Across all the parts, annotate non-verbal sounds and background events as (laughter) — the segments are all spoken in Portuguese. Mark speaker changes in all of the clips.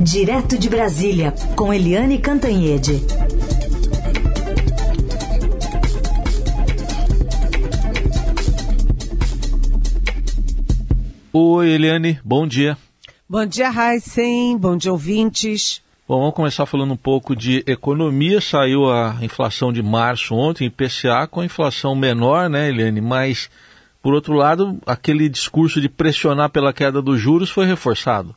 Speaker 1: Direto de Brasília, com Eliane Cantanhede.
Speaker 2: Oi, Eliane, bom dia.
Speaker 3: Bom dia, Heisen. Bom dia, ouvintes.
Speaker 2: Bom, vamos começar falando um pouco de economia. Saiu a inflação de março ontem, IPCA, com a inflação menor, né, Eliane? Mas, por outro lado, aquele discurso de pressionar pela queda dos juros foi reforçado.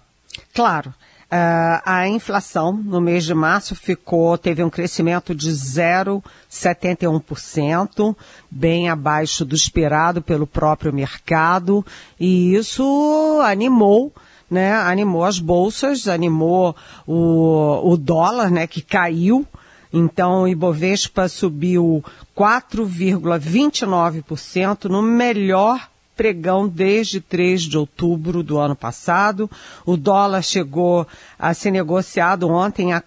Speaker 3: Claro. Uh, a inflação no mês de março ficou, teve um crescimento de 0,71%, bem abaixo do esperado pelo próprio mercado, e isso animou né, animou as bolsas, animou o, o dólar, né, que caiu. Então, o Ibovespa subiu 4,29% no melhor pregão desde 3 de outubro do ano passado. O dólar chegou a ser negociado ontem a R$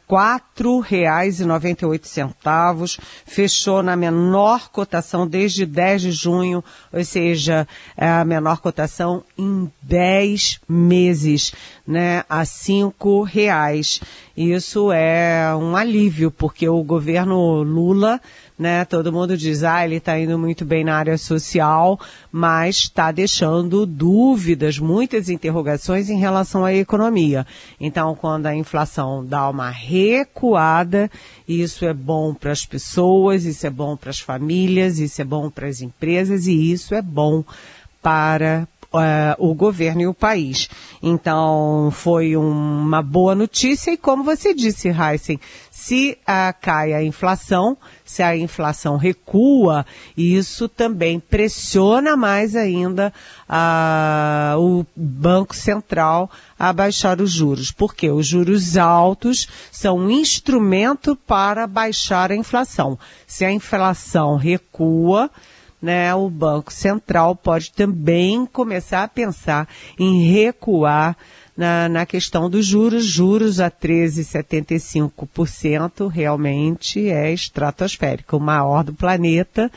Speaker 3: 4,98, fechou na menor cotação desde 10 de junho, ou seja, é a menor cotação em 10 meses, né, a R$ 5,00. Isso é um alívio, porque o governo Lula né? Todo mundo diz, ah, ele está indo muito bem na área social, mas está deixando dúvidas, muitas interrogações em relação à economia. Então, quando a inflação dá uma recuada, isso é bom para as pessoas, isso é bom para as famílias, isso é bom para as empresas e isso é bom para uh, o governo e o país. Então, foi uma boa notícia e como você disse, Heisen, se uh, cai a inflação, se a inflação recua, isso também pressiona mais ainda uh, o Banco Central a baixar os juros, porque os juros altos são um instrumento para baixar a inflação. Se a inflação recua, né, o Banco Central pode também começar a pensar em recuar na, na questão dos juros. Juros a 13,75% realmente é estratosférico, o maior do planeta.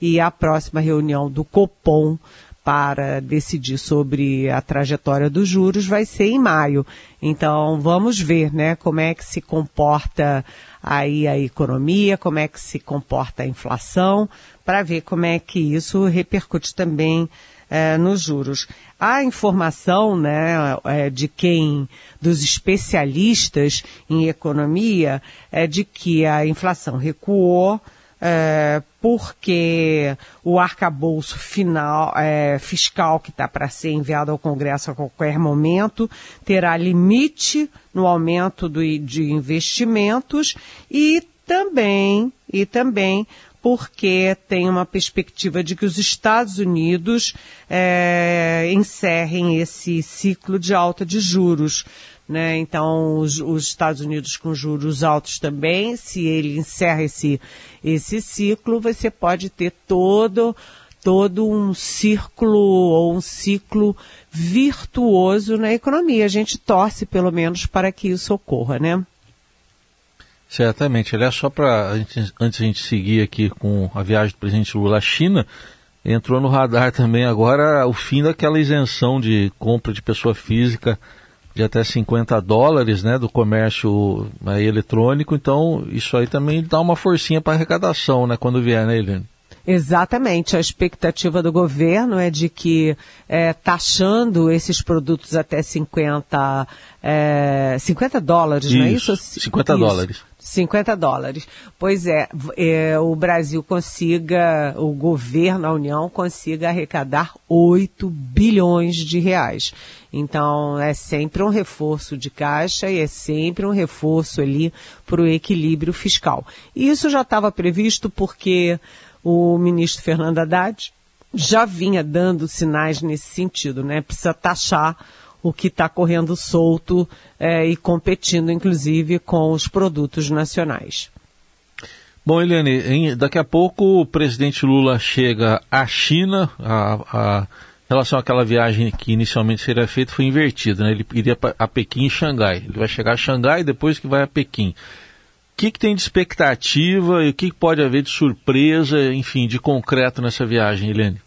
Speaker 3: E a próxima reunião do Copom para decidir sobre a trajetória dos juros vai ser em maio. Então vamos ver, né, como é que se comporta aí a economia, como é que se comporta a inflação, para ver como é que isso repercute também é, nos juros. A informação, né, é, de quem, dos especialistas em economia, é de que a inflação recuou, é, porque o arcabouço final, é, fiscal que está para ser enviado ao Congresso a qualquer momento terá limite no aumento do, de investimentos e também, e também porque tem uma perspectiva de que os Estados Unidos é, encerrem esse ciclo de alta de juros. Né? Então, os, os, Estados Unidos com juros altos também, se ele encerra esse, esse ciclo, você pode ter todo, todo um círculo ou um ciclo virtuoso na economia. A gente torce, pelo menos, para que isso ocorra, né?
Speaker 2: Certamente. Aliás, só para antes a gente seguir aqui com a viagem do presidente Lula à China, entrou no radar também agora o fim daquela isenção de compra de pessoa física de até 50 dólares né, do comércio aí, eletrônico. Então, isso aí também dá uma forcinha para arrecadação né, quando vier, né, Eliane?
Speaker 3: Exatamente. A expectativa do governo é de que, é, taxando esses produtos até 50, é, 50 dólares,
Speaker 2: isso,
Speaker 3: não é isso?
Speaker 2: 50 isso. dólares.
Speaker 3: 50 dólares. Pois é, é, o Brasil consiga, o governo, a União consiga arrecadar 8 bilhões de reais. Então, é sempre um reforço de caixa e é sempre um reforço ali para o equilíbrio fiscal. E isso já estava previsto porque o ministro Fernando Haddad já vinha dando sinais nesse sentido, né? Precisa taxar o que está correndo solto é, e competindo, inclusive, com os produtos nacionais.
Speaker 2: Bom, Eliane, em, daqui a pouco o presidente Lula chega à China. A, a em relação àquela viagem que inicialmente seria feita, foi invertida. Né? Ele iria a Pequim e Xangai. Ele vai chegar a Xangai depois que vai a Pequim. Que, que tem de expectativa e o que, que pode haver de surpresa, enfim, de concreto nessa viagem, Eliane?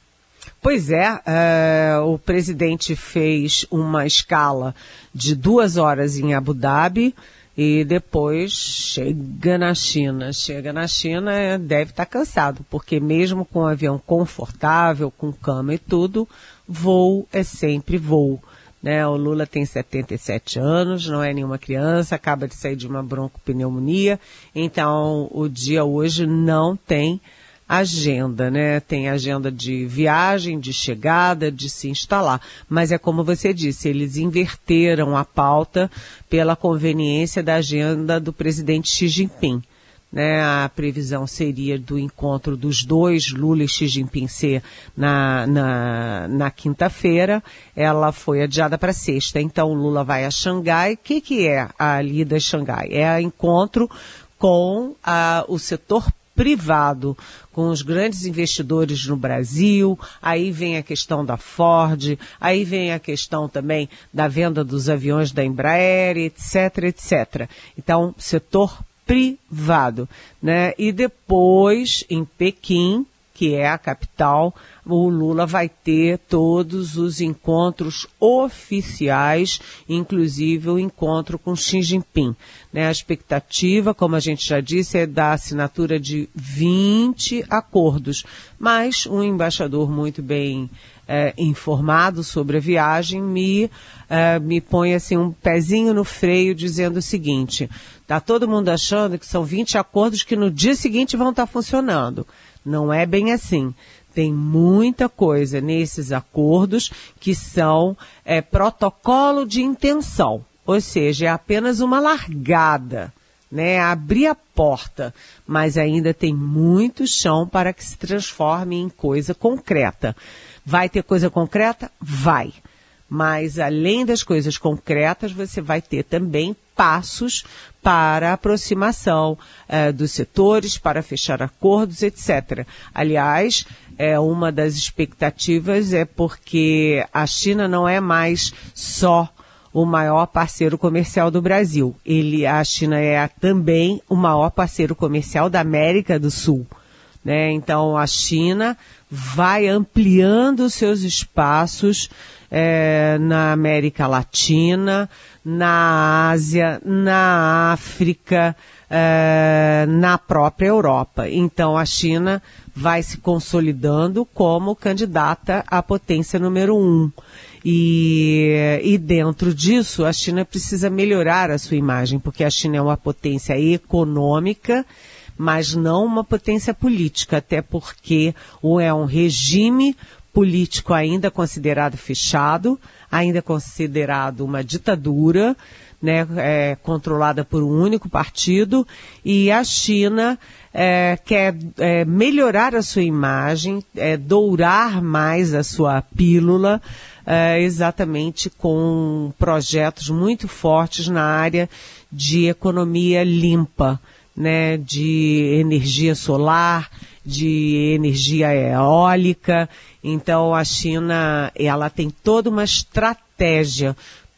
Speaker 3: Pois é, é, o presidente fez uma escala de duas horas em Abu Dhabi e depois chega na China. Chega na China, é, deve estar tá cansado, porque mesmo com um avião confortável, com cama e tudo, voo é sempre voo. Né? O Lula tem 77 anos, não é nenhuma criança, acaba de sair de uma broncopneumonia, então o dia hoje não tem agenda, né? Tem agenda de viagem, de chegada, de se instalar. Mas é como você disse, eles inverteram a pauta pela conveniência da agenda do presidente Xi Jinping. Né, a previsão seria do encontro dos dois, Lula e Xi Jinping, ser na, na, na quinta-feira. Ela foi adiada para sexta. Então, Lula vai a Xangai. O que, que é a lida Xangai? É encontro com a, o setor privado, com os grandes investidores no Brasil, aí vem a questão da Ford, aí vem a questão também da venda dos aviões da Embraer, etc, etc. Então, setor privado, né? E depois, em Pequim, que é a capital, o Lula vai ter todos os encontros oficiais, inclusive o encontro com Xi Jinping. Né? A expectativa, como a gente já disse, é da assinatura de 20 acordos, mas um embaixador muito bem é, informado sobre a viagem me, é, me põe assim um pezinho no freio dizendo o seguinte, tá todo mundo achando que são 20 acordos que no dia seguinte vão estar funcionando. Não é bem assim. Tem muita coisa nesses acordos que são é, protocolo de intenção, ou seja, é apenas uma largada, né? Abrir a porta, mas ainda tem muito chão para que se transforme em coisa concreta. Vai ter coisa concreta? Vai. Mas além das coisas concretas, você vai ter também passos para aproximação eh, dos setores, para fechar acordos, etc. Aliás, é uma das expectativas é porque a China não é mais só o maior parceiro comercial do Brasil. Ele, a China é também o maior parceiro comercial da América do Sul. Né? Então a China vai ampliando seus espaços é, na América Latina, na Ásia, na África, é, na própria Europa. Então a China vai se consolidando como candidata à potência número um. E, e dentro disso, a China precisa melhorar a sua imagem, porque a China é uma potência econômica, mas não uma potência política, até porque ou é um regime político ainda considerado fechado, ainda considerado uma ditadura, né, é, controlada por um único partido, e a China é, quer é, melhorar a sua imagem, é, dourar mais a sua pílula, é, exatamente com projetos muito fortes na área de economia limpa, né, de energia solar, de energia eólica. Então a China ela tem toda uma estratégia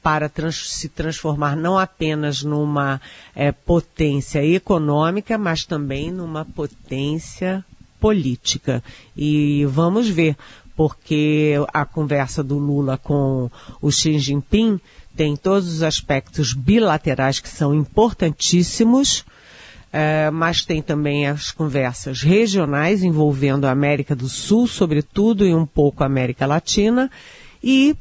Speaker 3: para trans, se transformar não apenas numa é, potência econômica, mas também numa potência política. E vamos ver, porque a conversa do Lula com o Xi Jinping tem todos os aspectos bilaterais que são importantíssimos é, mas tem também as conversas regionais envolvendo a América do Sul, sobretudo, e um pouco a América Latina, e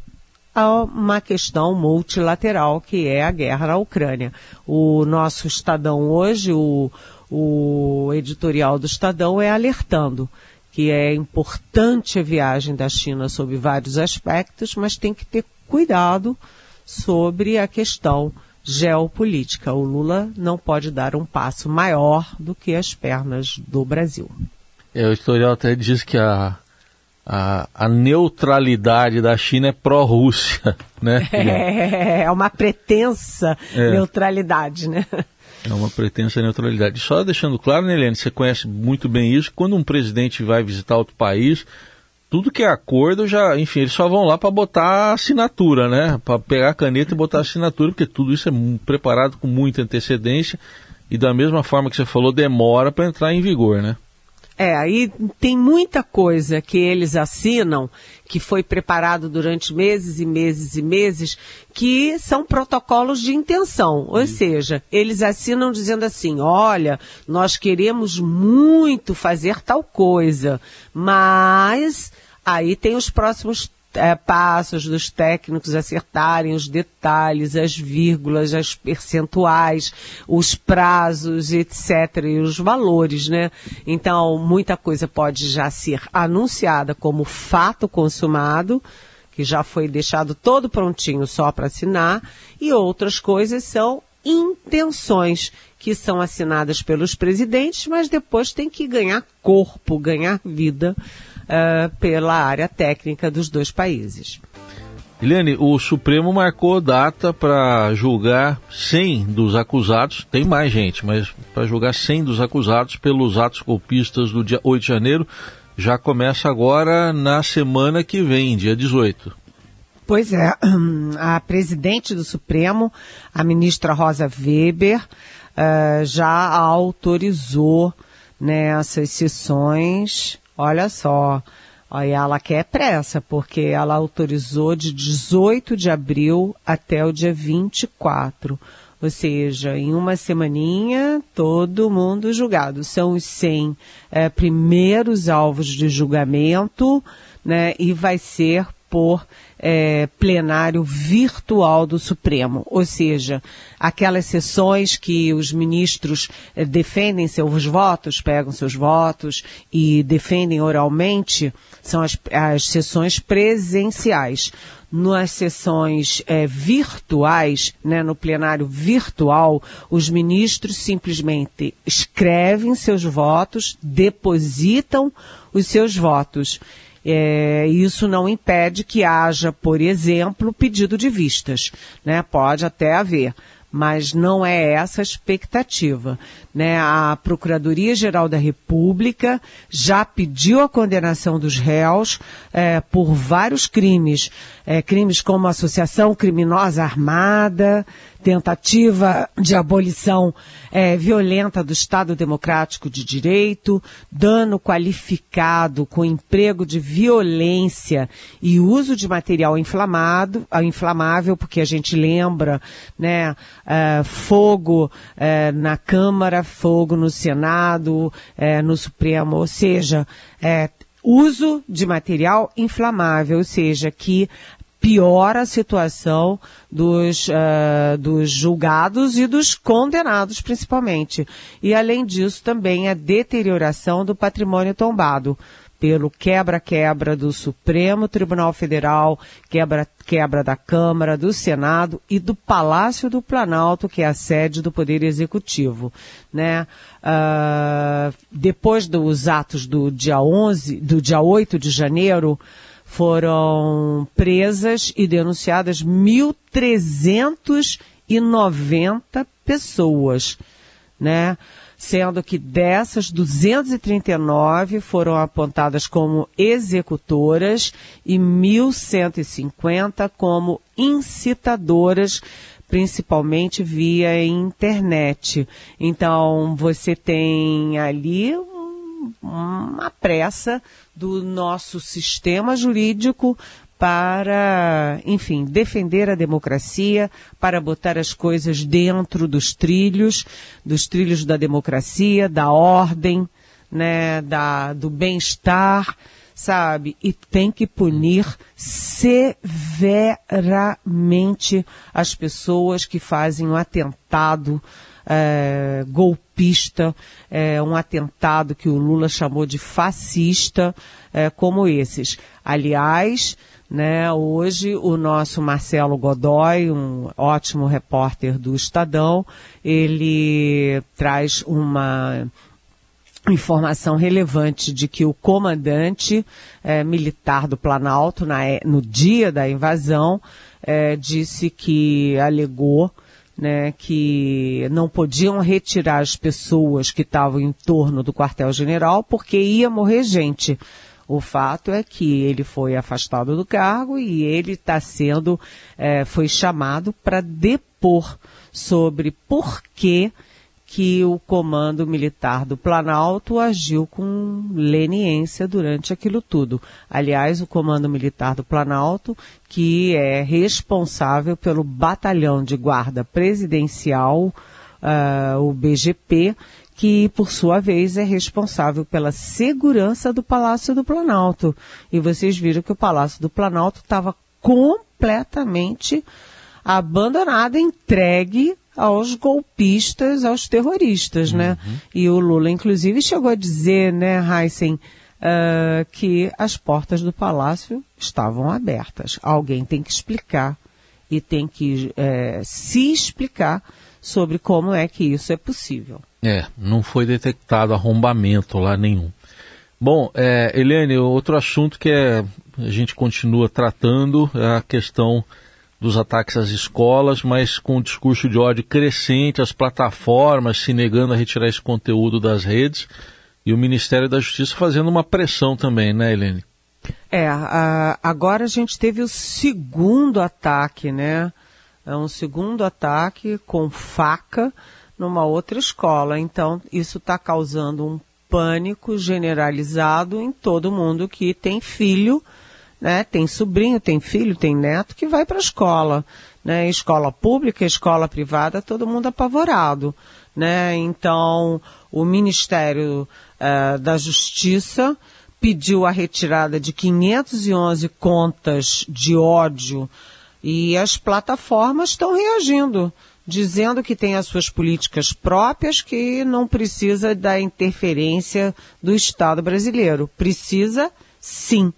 Speaker 3: uma questão multilateral, que é a guerra na Ucrânia. O nosso Estadão hoje, o, o editorial do Estadão é alertando que é importante a viagem da China sob vários aspectos, mas tem que ter cuidado sobre a questão geopolítica. O Lula não pode dar um passo maior do que as pernas do Brasil.
Speaker 2: É, o historial até diz que a, a, a neutralidade da China é pró-Rússia, (laughs) né?
Speaker 3: É, é uma pretensa é. neutralidade, né?
Speaker 2: É uma pretensa neutralidade. Só deixando claro, né, Helene, você conhece muito bem isso, quando um presidente vai visitar outro país, tudo que é acordo já, enfim, eles só vão lá para botar assinatura, né? Para pegar a caneta e botar assinatura, porque tudo isso é preparado com muita antecedência e da mesma forma que você falou, demora para entrar em vigor, né?
Speaker 3: É, aí tem muita coisa que eles assinam que foi preparado durante meses e meses e meses, que são protocolos de intenção. Ou seja, eles assinam dizendo assim: olha, nós queremos muito fazer tal coisa, mas aí tem os próximos é, passos dos técnicos acertarem os detalhes, as vírgulas, as percentuais, os prazos, etc., e os valores, né? Então, muita coisa pode já ser anunciada como fato consumado, que já foi deixado todo prontinho só para assinar, e outras coisas são intenções que são assinadas pelos presidentes, mas depois tem que ganhar corpo, ganhar vida uh, pela área técnica dos dois países.
Speaker 2: Eliane, o Supremo marcou data para julgar 100 dos acusados, tem mais gente, mas para julgar 100 dos acusados pelos atos golpistas do dia 8 de janeiro, já começa agora na semana que vem, dia 18.
Speaker 3: Pois é, (clears throat) a presidente do Supremo, a ministra Rosa Weber, uh, já autorizou nessas né, sessões Olha só. Aí ela quer pressa, porque ela autorizou de 18 de abril até o dia 24. Ou seja, em uma semaninha, todo mundo julgado. São os 100 é, primeiros alvos de julgamento, né? E vai ser por é, plenário virtual do Supremo, ou seja, aquelas sessões que os ministros é, defendem seus votos, pegam seus votos e defendem oralmente, são as, as sessões presenciais. Nas sessões é, virtuais, né, no plenário virtual, os ministros simplesmente escrevem seus votos, depositam os seus votos é, isso não impede que haja, por exemplo, pedido de vistas. Né? Pode até haver mas não é essa a expectativa. Né? A Procuradoria-Geral da República já pediu a condenação dos réus é, por vários crimes, é, crimes como associação criminosa armada, tentativa de abolição é, violenta do Estado Democrático de Direito, dano qualificado com emprego de violência e uso de material inflamado, ah, inflamável, porque a gente lembra, né, é, fogo é, na Câmara, fogo no Senado, é, no Supremo, ou seja, é, uso de material inflamável, ou seja, que piora a situação dos, uh, dos julgados e dos condenados, principalmente. E, além disso, também a deterioração do patrimônio tombado pelo quebra-quebra do Supremo Tribunal Federal, quebra-quebra da Câmara, do Senado e do Palácio do Planalto, que é a sede do Poder Executivo. Né? Uh, depois dos atos do dia 11, do dia 8 de janeiro, foram presas e denunciadas 1.390 pessoas, né? Sendo que dessas, 239 foram apontadas como executoras e 1.150 como incitadoras principalmente via internet. Então, você tem ali uma pressa do nosso sistema jurídico para, enfim, defender a democracia, para botar as coisas dentro dos trilhos, dos trilhos da democracia, da ordem, né, da, do bem-estar, sabe? E tem que punir severamente as pessoas que fazem um atentado é, golpista, é, um atentado que o Lula chamou de fascista, é, como esses. Aliás, né, hoje o nosso Marcelo Godoy, um ótimo repórter do Estadão, ele traz uma informação relevante de que o comandante é, militar do Planalto, na, no dia da invasão, é, disse que alegou né, que não podiam retirar as pessoas que estavam em torno do quartel-general porque ia morrer gente. O fato é que ele foi afastado do cargo e ele está sendo, é, foi chamado para depor sobre por que que o comando militar do Planalto agiu com leniência durante aquilo tudo. Aliás, o comando militar do Planalto, que é responsável pelo batalhão de guarda presidencial, uh, o BGP, que por sua vez é responsável pela segurança do Palácio do Planalto. E vocês viram que o Palácio do Planalto estava completamente abandonado, entregue aos golpistas, aos terroristas, né? uhum. né? E o Lula, inclusive, chegou a dizer, né, Heisen, uh, que as portas do palácio estavam abertas. Alguém tem que explicar e tem que uh, se explicar sobre como é que isso é possível.
Speaker 2: É, não foi detectado arrombamento lá nenhum. Bom, é, Helene, outro assunto que é, a gente continua tratando é a questão dos ataques às escolas, mas com um discurso de ódio crescente, as plataformas se negando a retirar esse conteúdo das redes e o Ministério da Justiça fazendo uma pressão também, né, Helene?
Speaker 3: É, agora a gente teve o segundo ataque, né? É um segundo ataque com faca numa outra escola. Então, isso está causando um pânico generalizado em todo mundo que tem filho né? Tem sobrinho, tem filho, tem neto que vai para a escola, né? Escola pública, escola privada, todo mundo apavorado, né? Então, o Ministério uh, da Justiça pediu a retirada de 511 contas de ódio e as plataformas estão reagindo, dizendo que tem as suas políticas próprias, que não precisa da interferência do Estado brasileiro. Precisa, sim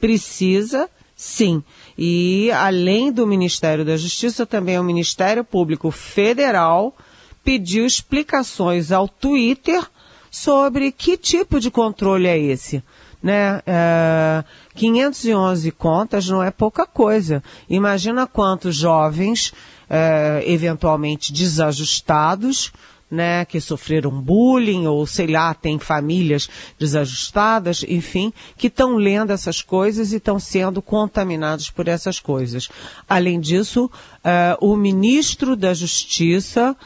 Speaker 3: precisa sim. E além do Ministério da Justiça, também o Ministério Público Federal pediu explicações ao Twitter sobre que tipo de controle é esse. Né? É, 511 contas não é pouca coisa. Imagina quantos jovens, é, eventualmente desajustados, né, que sofreram bullying ou sei lá, tem famílias desajustadas, enfim, que estão lendo essas coisas e estão sendo contaminados por essas coisas. Além disso, uh, o ministro da Justiça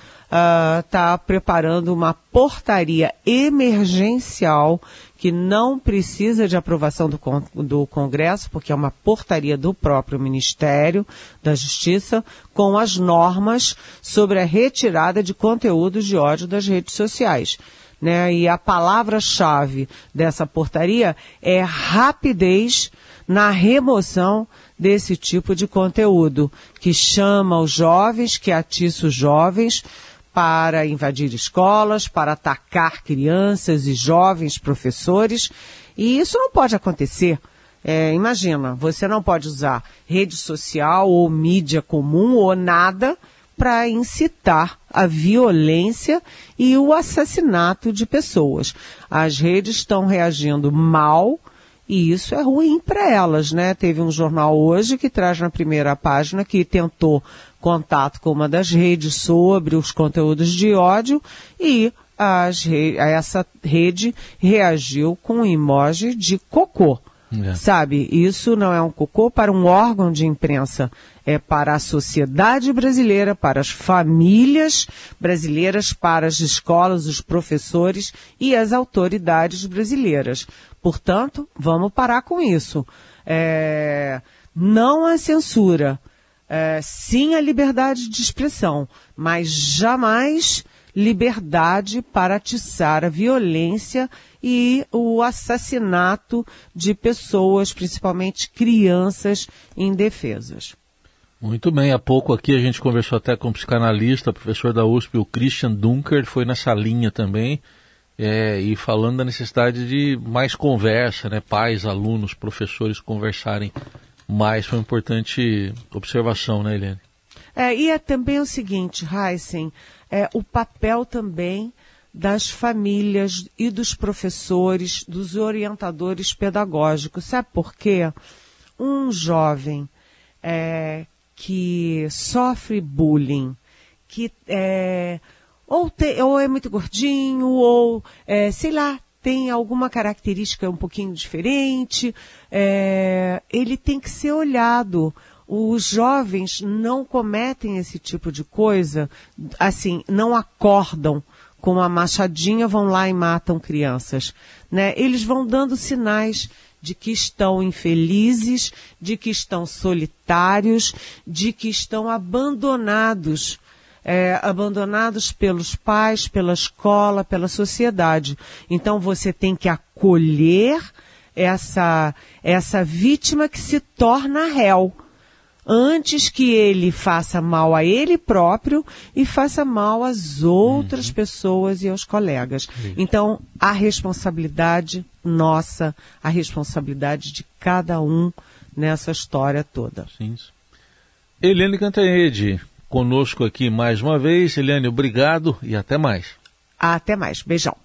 Speaker 3: está uh, preparando uma portaria emergencial que não precisa de aprovação do, do Congresso, porque é uma portaria do próprio Ministério da Justiça, com as normas sobre a retirada de conteúdos de ódio das redes sociais. Né? E a palavra-chave dessa portaria é rapidez na remoção desse tipo de conteúdo, que chama os jovens, que atiça os jovens para invadir escolas, para atacar crianças e jovens professores. E isso não pode acontecer. É, imagina, você não pode usar rede social ou mídia comum ou nada para incitar a violência e o assassinato de pessoas. As redes estão reagindo mal e isso é ruim para elas, né? Teve um jornal hoje que traz na primeira página que tentou contato com uma das redes sobre os conteúdos de ódio e re essa rede reagiu com um emoji de cocô. É. Sabe, isso não é um cocô para um órgão de imprensa, é para a sociedade brasileira, para as famílias brasileiras, para as escolas, os professores e as autoridades brasileiras. Portanto, vamos parar com isso. É, não a censura, é, sim a liberdade de expressão, mas jamais liberdade para atiçar a violência e o assassinato de pessoas, principalmente crianças indefesas.
Speaker 2: Muito bem, há pouco aqui a gente conversou até com um psicanalista, professor da USP, o Christian Dunker, foi nessa linha também, é, e falando da necessidade de mais conversa, né, pais, alunos, professores conversarem mais, foi uma importante observação, né, Helene?
Speaker 3: É, e é também o seguinte, Heisen, é, o papel também das famílias e dos professores, dos orientadores pedagógicos. Sabe por quê? Um jovem é, que sofre bullying, que é, ou, te, ou é muito gordinho, ou é, sei lá, tem alguma característica um pouquinho diferente, é, ele tem que ser olhado. Os jovens não cometem esse tipo de coisa, assim, não acordam com a machadinha vão lá e matam crianças. Né? Eles vão dando sinais de que estão infelizes, de que estão solitários, de que estão abandonados. É, abandonados pelos pais, pela escola, pela sociedade. Então você tem que acolher essa, essa vítima que se torna réu antes que ele faça mal a ele próprio e faça mal às outras uhum. pessoas e aos colegas. Então, a responsabilidade nossa, a responsabilidade de cada um nessa história toda.
Speaker 2: Sim. Eliane Cantanhede, conosco aqui mais uma vez. Eliane, obrigado e até mais.
Speaker 3: Até mais. Beijão.